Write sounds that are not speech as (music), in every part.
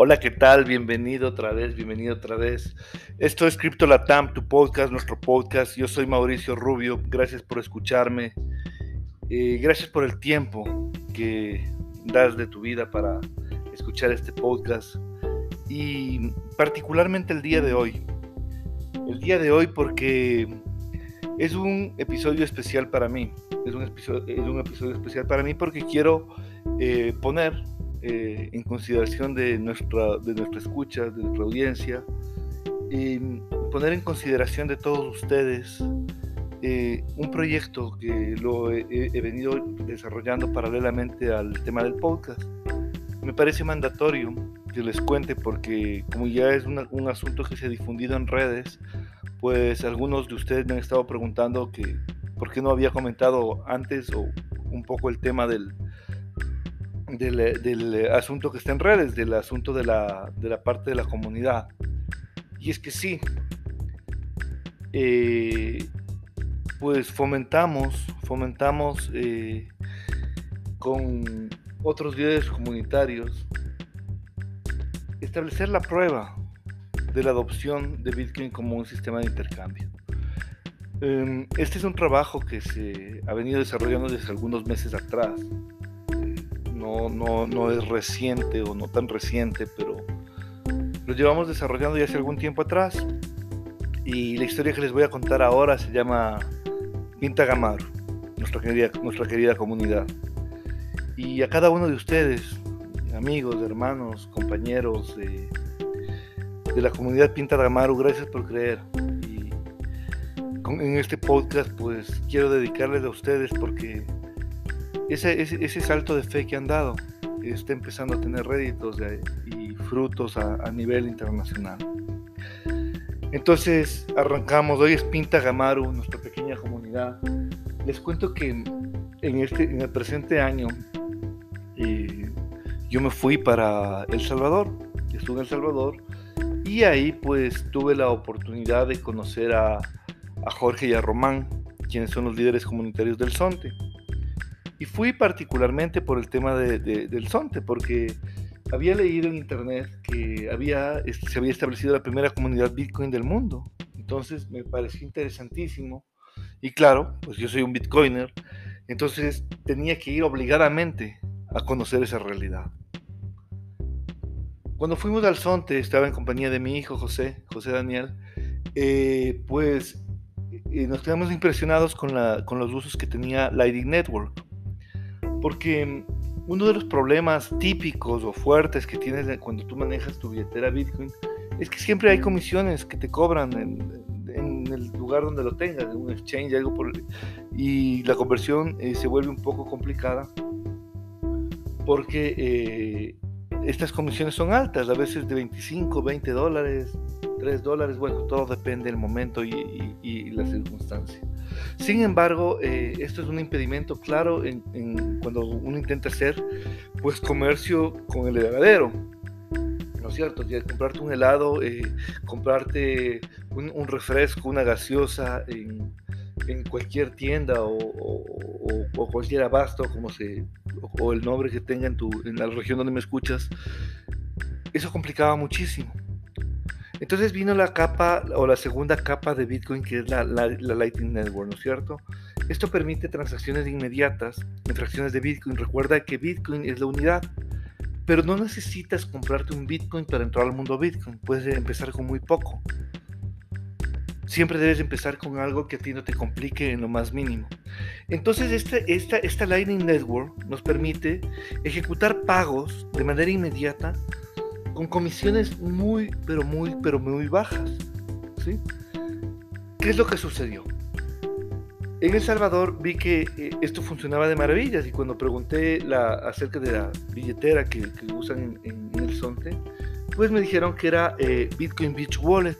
Hola, ¿qué tal? Bienvenido otra vez, bienvenido otra vez. Esto es Crypto Latam, tu podcast, nuestro podcast. Yo soy Mauricio Rubio, gracias por escucharme. Eh, gracias por el tiempo que das de tu vida para escuchar este podcast. Y particularmente el día de hoy. El día de hoy porque es un episodio especial para mí. Es un episodio, es un episodio especial para mí porque quiero eh, poner eh, en consideración de nuestra, de nuestra escucha, de nuestra audiencia, y poner en consideración de todos ustedes eh, un proyecto que lo he, venido desarrollando paralelamente al tema del podcast. Me parece mandatorio que les cuente porque como ya es un asunto que se ha difundido en redes, pues algunos de ustedes me han estado preguntando que por qué no había comentado antes o un poco el tema del, del, asunto que está en redes, del asunto de la, parte de la comunidad. Y es que sí, eh, pues fomentamos, fomentamos eh, con otros líderes comunitarios establecer la prueba de la adopción de Bitcoin como un sistema de intercambio. Em, este es un trabajo que se ha venido desarrollando desde algunos meses atrás no, es reciente o no tan reciente, pero lo llevamos desarrollando ya hace algún tiempo atrás. Y la historia que les voy a contar ahora se llama Pinta Gamaru, nuestra querida, nuestra querida comunidad. Y a cada uno de ustedes, amigos, hermanos, compañeros de, de la comunidad Pinta Gamaru, gracias por creer. Y en este podcast, pues quiero dedicarles a ustedes porque ese, ese, salto de fe que han dado está empezando a tener réditos y frutos a, nivel internacional. Entonces arrancamos, hoy es Pinta Gamaru, nuestra pequeña comunidad. Les cuento que en, este, en el presente año eh, yo me fui para El Salvador, estuve en El Salvador y ahí pues tuve la oportunidad de conocer a, a Jorge y a Román, quienes son los líderes comunitarios del Sonte. Y fui particularmente por el tema del Sonte, porque había leído en internet que había, este, se había establecido la primera comunidad Bitcoin del mundo. Entonces me pareció interesantísimo. Y claro, pues yo soy un Bitcoiner, entonces tenía que ir obligadamente a conocer esa realidad. Cuando fuimos al Sonte, estaba en compañía de mi hijo José, José Daniel, eh, pues eh, nos quedamos impresionados con, la, con los usos que tenía Lightning Network. Porque uno de los problemas típicos o fuertes que tienes cuando tú manejas tu billetera Bitcoin es que siempre hay comisiones que te cobran en, el lugar donde lo tengas, en un exchange, algo por y la conversión eh, se vuelve un poco complicada porque eh, estas comisiones son altas, a veces de 25, 20 dólares, 3 dólares, bueno, todo depende del momento y, y la circunstancia. Sin embargo, eh, esto es un impedimento claro cuando uno intenta hacer pues comercio con el heladero. ¿No es cierto? Comprarte un helado, eh, comprarte un, refresco, una gaseosa en, cualquier tienda o, cualquier abasto, como se, o, el nombre que tenga en, tu, en la región donde me escuchas, eso complicaba muchísimo. Entonces vino la capa o la segunda capa de Bitcoin que es la, Lightning Network, ¿no es cierto? Esto permite transacciones inmediatas en de Bitcoin. Recuerda que Bitcoin es la unidad, pero no necesitas comprarte un Bitcoin para entrar al mundo Bitcoin. Puedes empezar con muy poco. Siempre debes empezar con algo que a ti no te complique en lo más mínimo. Entonces este, esta, esta Lightning Network nos permite ejecutar pagos de manera inmediata con comisiones muy, pero muy, pero muy bajas. ¿sí? ¿Qué es lo que sucedió? En El Salvador vi que eh, esto funcionaba de maravillas y cuando pregunté la, acerca de la billetera que, usan en, el Sonte, pues me dijeron que era eh, Bitcoin Beach Wallet,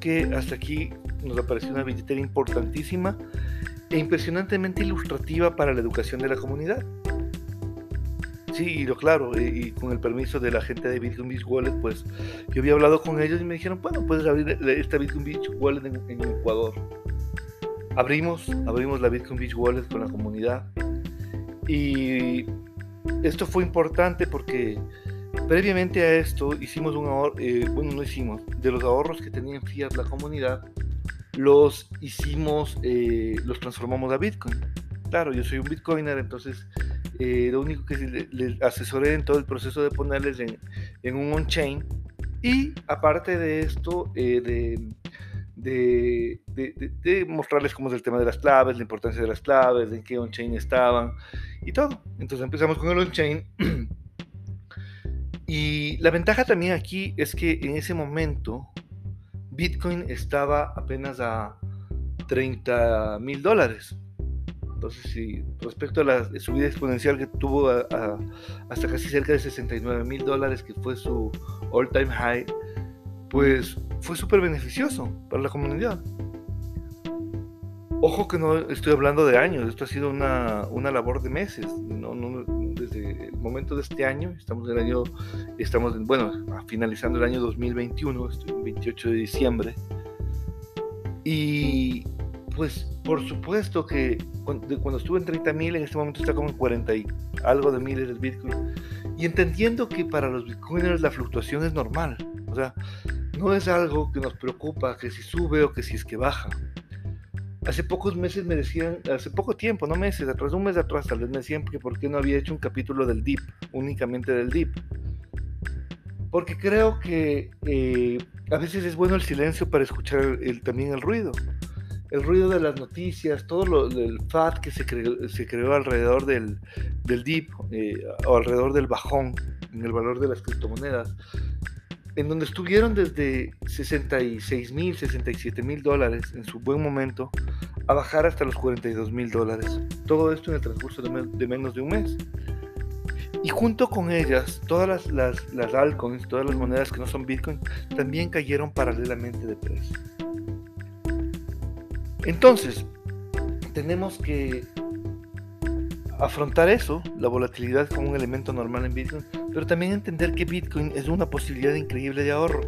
que hasta aquí nos apareció una billetera importantísima e impresionantemente ilustrativa para la educación de la comunidad. Sí, lo claro, y, con el permiso de la gente de Bitcoin Beach Wallet, pues yo había hablado con ellos y me dijeron, bueno, puedes abrir esta Bitcoin Beach Wallet en, Ecuador. Abrimos, abrimos la Bitcoin Beach Wallet con la comunidad. Y esto fue importante porque Previamente a esto hicimos un ahorro, eh, bueno, no hicimos, de los ahorros que tenía en fiat la comunidad, los hicimos, eh, los transformamos a Bitcoin. Claro, yo soy un Bitcoiner, entonces eh, lo único que les asesoré en todo el proceso de ponerles en, en un on-chain y aparte de esto, de, de, de, mostrarles cómo es el tema de las claves, la importancia de las claves, en qué on-chain estaban y todo. Entonces empezamos con el on-chain. (clears throat) y la ventaja también aquí es que en ese momento Bitcoin estaba apenas a 30 mil dólares. Entonces, si respecto a la subida exponencial que tuvo hasta casi cerca de 69 mil dólares, que fue su all time high, pues fue súper beneficioso para la comunidad. Ojo que no estoy hablando de años, esto ha sido una, una labor de meses, no, no, desde el momento de este año, estamos en el año, estamos, bueno, finalizando el año 2021, estoy el 28 de diciembre, y pues por supuesto que cuando, cuando estuve en 30 mil, en este momento está como en 40 y algo de miles del Bitcoin, y entendiendo que para los Bitcoiners la fluctuación es normal, o sea, no es algo que nos preocupa, que si sube o que si es que baja. Hace pocos meses me decían, hace poco tiempo, no meses, atrás de un mes atrás, tal vez me decían que por qué no había hecho un capítulo del DIP, únicamente del DIP. Porque creo que eh, a veces es bueno el silencio para escuchar el, también el ruido. El ruido de las noticias, todo lo, el FAT que se creó, alrededor del, del DIP eh, o alrededor del bajón en el valor de las criptomonedas en donde estuvieron desde 66 mil, 67 mil dólares en su buen momento, a bajar hasta los 42 mil dólares. Todo esto en el transcurso de, menos de un mes. Y junto con ellas, todas las, las, las altcoins, todas las monedas que no son Bitcoin, también cayeron paralelamente de precio. Entonces, tenemos que afrontar eso, la volatilidad como un elemento normal en Bitcoin, pero también entender que Bitcoin es una posibilidad increíble de ahorro.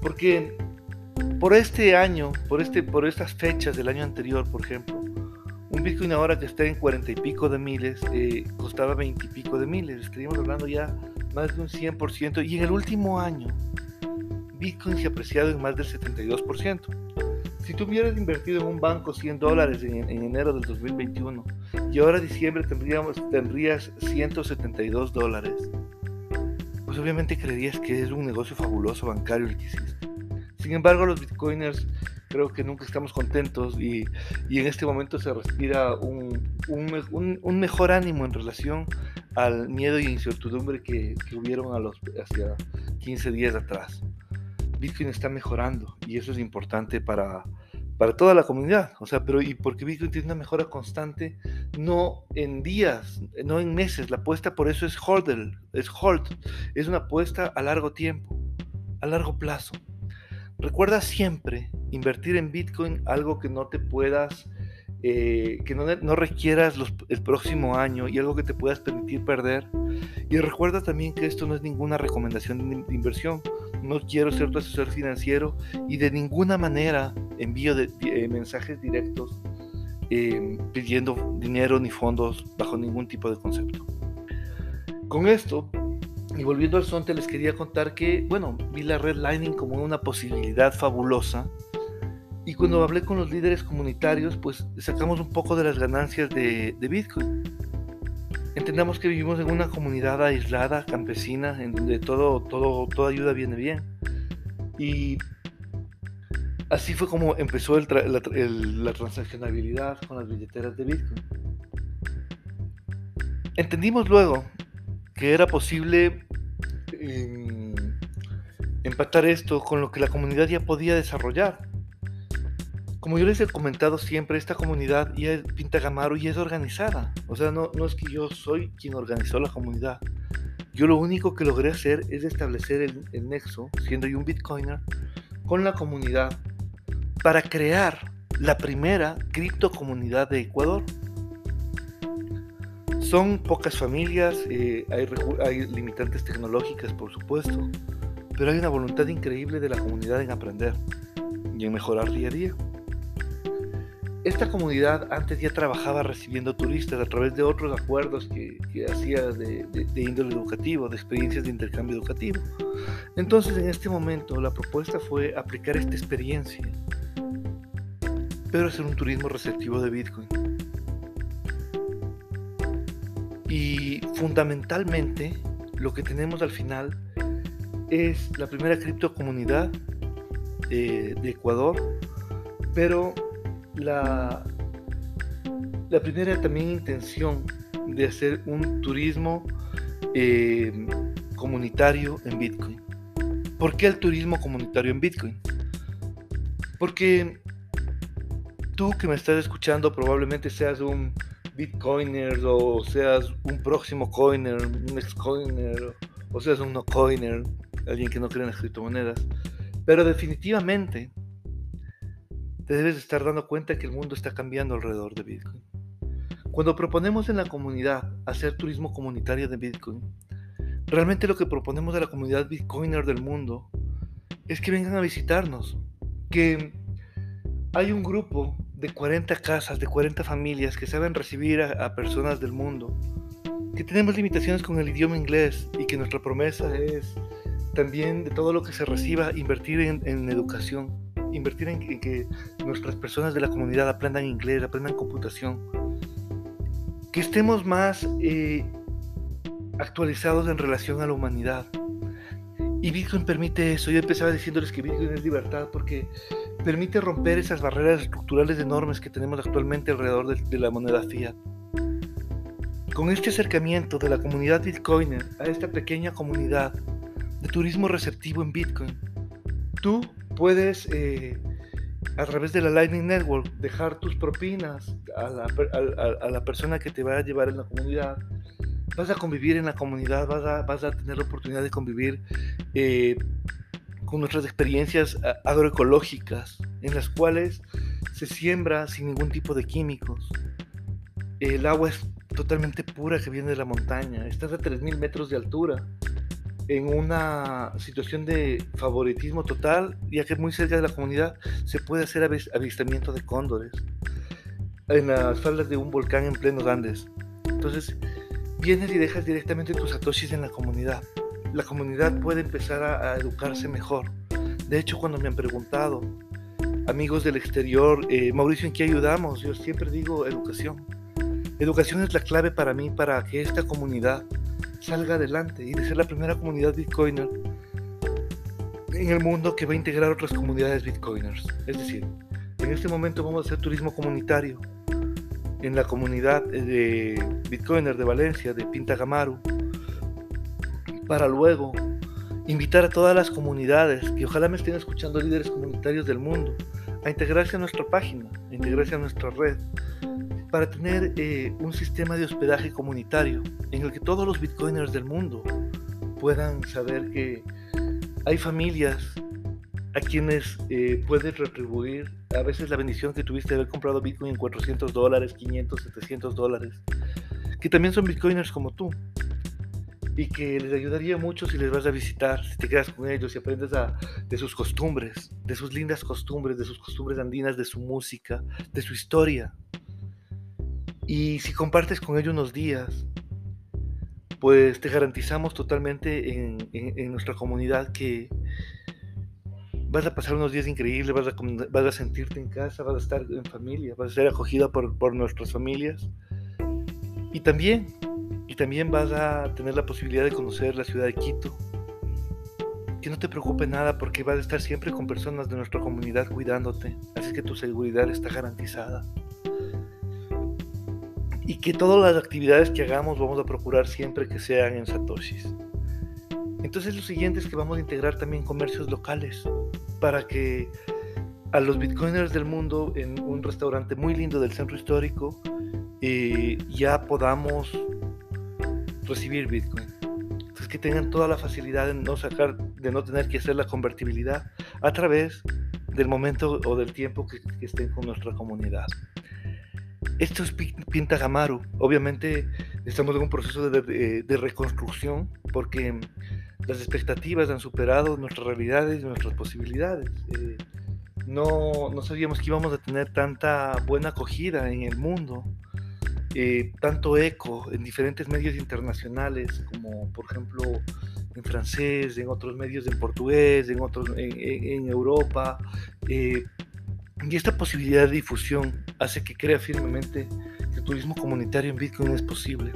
Porque por este año, por, este, por estas fechas del año anterior, por ejemplo, un Bitcoin ahora que está en cuarenta y pico de miles, eh, costaba 20 y pico de miles, estaríamos hablando ya más de un 100%, y en el último año, Bitcoin se ha apreciado en más del 72%. Si tú hubieras invertido en un banco 100 dólares en, enero del 2021 y ahora en diciembre tendríamos, tendrías 172 dólares, pues obviamente creerías que es un negocio fabuloso bancario el que hiciste. Sin embargo, los bitcoiners creo que nunca estamos contentos y, y en este momento se respira un, un, mejor ánimo en relación al miedo y incertidumbre que, que hubieron a los, hacia 15 días atrás. Bitcoin está mejorando y eso es importante para, para toda la comunidad. O sea, pero y porque Bitcoin tiene una mejora constante, no en días, no en meses. La apuesta por eso es hold, es hold, es una apuesta a largo tiempo, a largo plazo. Recuerda siempre invertir en Bitcoin algo que no te puedas, eh, que no, no requieras el próximo año y algo que te puedas permitir perder. Y recuerda también que esto no es ninguna recomendación de inversión no quiero ser tu asesor financiero y de ninguna manera envío de, eh, mensajes directos em, pidiendo dinero ni fondos bajo ningún tipo de concepto. Con esto, y volviendo al Sonte, les quería contar que, bueno, vi la red Lightning como una posibilidad fabulosa. Y cuando hablé con los líderes comunitarios, pues sacamos un poco de las ganancias de, de Bitcoin. Entendamos que vivimos en una comunidad aislada, campesina, en donde todo, todo, toda ayuda viene bien. Y así fue como empezó la, transaccionabilidad con las billeteras de Bitcoin. Entendimos luego que era posible em, empatar esto con lo que la comunidad ya podía desarrollar. Como yo les he comentado siempre, esta comunidad ya es Pinta Gamaro y es organizada. O sea, no, es que yo soy quien organizó la comunidad. Yo lo único que logré hacer es establecer el, nexo, siendo yo un bitcoiner, con la comunidad para crear la primera criptocomunidad de Ecuador. Son pocas familias, eh, hay, hay limitantes tecnológicas por supuesto, pero hay una voluntad increíble de la comunidad en aprender y en mejorar día a día. Esta comunidad antes ya trabajaba recibiendo turistas a través de otros acuerdos que, hacía de, índole educativo, de experiencias de intercambio educativo. Entonces en este momento la propuesta fue aplicar esta experiencia, pero hacer un turismo receptivo de Bitcoin. Y fundamentalmente lo que tenemos al final es la primera criptocomunidad de Ecuador, pero la, la primera también intención de hacer un turismo eh, comunitario en Bitcoin. ¿Por qué el turismo comunitario en Bitcoin? Porque tú que me estás escuchando probablemente seas un Bitcoiner o seas un próximo coiner, un ex-coiner o seas un no-coiner, alguien que no cree en las criptomonedas. Pero definitivamente te debes estar dando cuenta que el mundo está cambiando alrededor de Bitcoin. Cuando proponemos en la comunidad hacer turismo comunitario de Bitcoin, realmente lo que proponemos a la comunidad Bitcoiner del mundo es que vengan a visitarnos, que hay un grupo de 40 casas, de 40 familias que saben recibir a, personas del mundo, que tenemos limitaciones con el idioma inglés y que nuestra promesa es también de todo lo que se reciba invertir en educación invertir en, que nuestras personas de la comunidad aprendan inglés, aprendan computación, que estemos más eh, actualizados en relación a la humanidad. Y Bitcoin permite eso. Yo empezaba diciéndoles que Bitcoin es libertad porque permite romper esas barreras estructurales enormes que tenemos actualmente alrededor de, de la moneda fiat. Con este acercamiento de la comunidad Bitcoiner a esta pequeña comunidad de turismo receptivo en Bitcoin, tú puedes eh, a través de la Lightning Network dejar tus propinas a la, persona que te va a llevar en la comunidad. Vas a convivir en la comunidad, vas a, tener la oportunidad de convivir eh, con nuestras experiencias agroecológicas, en las cuales se siembra sin ningún tipo de químicos. El agua es totalmente pura que viene de la montaña, estás a 3.000 metros de altura en una situación de favoritismo total, ya que muy cerca de la comunidad se puede hacer avistamiento de cóndores en las faldas de un volcán en pleno Andes. Entonces, vienes y dejas directamente tus satoshis en la comunidad. La comunidad puede empezar a, educarse mejor. De hecho, cuando me han preguntado, amigos del exterior, eh, Mauricio, ¿en qué ayudamos? Yo siempre digo educación. Educación es la clave para mí, para que esta comunidad salga adelante y de ser la primera comunidad bitcoiner en el mundo que va a integrar otras comunidades bitcoiners. Es decir, en este momento vamos a hacer turismo comunitario en la comunidad de bitcoiner de Valencia, de Pinta Gamaru, para luego invitar a todas las comunidades que ojalá me estén escuchando líderes comunitarios del mundo a integrarse a nuestra página, a integrarse a nuestra red, para tener eh, un sistema de hospedaje comunitario en el que todos los bitcoiners del mundo puedan saber que hay familias a quienes eh, puedes retribuir a veces la bendición que tuviste de haber comprado Bitcoin en 400 dólares, 500, 700 dólares, que también son Bitcoiners como tú, y que les ayudaría mucho si les vas a visitar, si te quedas con ellos y aprendes de sus costumbres, de sus lindas costumbres, de sus costumbres andinas, de su música, de su historia. Y si compartes con ellos unos días, pues te garantizamos totalmente en, nuestra comunidad que vas a pasar unos días increíbles, vas a, a sentirte en casa, vas a estar en familia, vas a ser acogida por, por nuestras familias. Y también, y también vas a tener la posibilidad de conocer la ciudad de Quito. Que no te preocupe nada porque vas a estar siempre con personas de nuestra comunidad cuidándote. Así que tu seguridad está garantizada y que todas las actividades que hagamos vamos a procurar siempre que sean en satoshis. Entonces lo siguiente es que vamos a integrar también comercios locales para que a los bitcoiners del mundo en un restaurante muy lindo del centro histórico eh, ya podamos recibir bitcoin. Entonces que tengan toda la facilidad de no sacar, de no tener que hacer la convertibilidad a través del momento o del tiempo que estén con nuestra comunidad. Esto es Pinta Gamaru. Obviamente estamos en un proceso de, reconstrucción porque las expectativas han superado nuestras realidades y nuestras posibilidades. Eh, no, no sabíamos que íbamos a tener tanta buena acogida en el mundo, eh, tanto eco en diferentes medios internacionales, como por ejemplo en francés, en otros medios en portugués, en otros en, Europa. Eh, y esta posibilidad de difusión hace que crea firmemente que el turismo comunitario en Bitcoin es posible.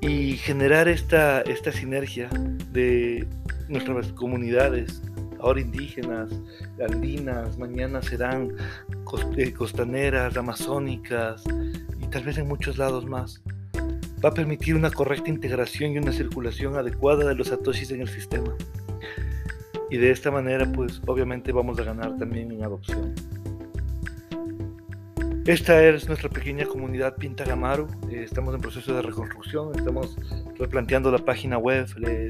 Y generar esta, esta sinergia de nuestras comunidades, ahora indígenas, andinas, mañana serán eh, costaneras, amazónicas y tal vez en muchos lados más va a permitir una correcta integración y una circulación adecuada de los satoshis en el sistema. Y de esta manera, pues obviamente vamos a ganar también en adopción. Esta es nuestra pequeña comunidad Pinta Gamaru. Eh, estamos en proceso de reconstrucción, estamos replanteando la página web.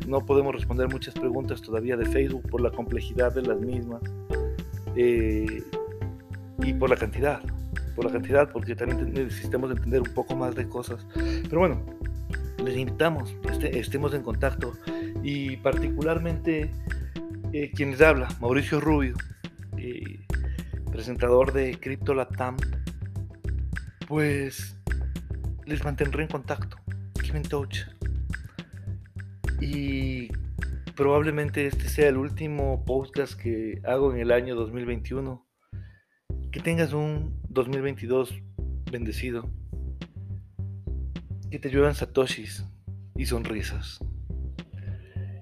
no podemos responder muchas preguntas todavía de Facebook por la complejidad de las mismas eh, y por la cantidad por la cantidad, porque también necesitamos entender un poco más de cosas. Pero bueno, les invitamos, este, estemos en contacto y particularmente eh, les habla, Mauricio Rubio, eh, presentador de Crypto Latam, pues les mantendré en contacto, keep in touch. Y probablemente este sea el último podcast que hago en el año 2021. Que tengas un 2022 bendecido. Que te lluevan satoshis y sonrisas.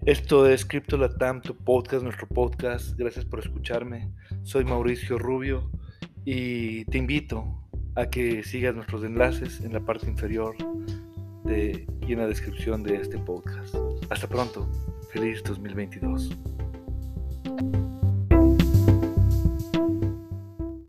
Esto es Crypto Latam, tu podcast, nuestro podcast. Gracias por escucharme. Soy Mauricio Rubio y te invito a que sigas nuestros enlaces en la parte inferior y en la descripción de este podcast. Hasta pronto. Feliz 2022.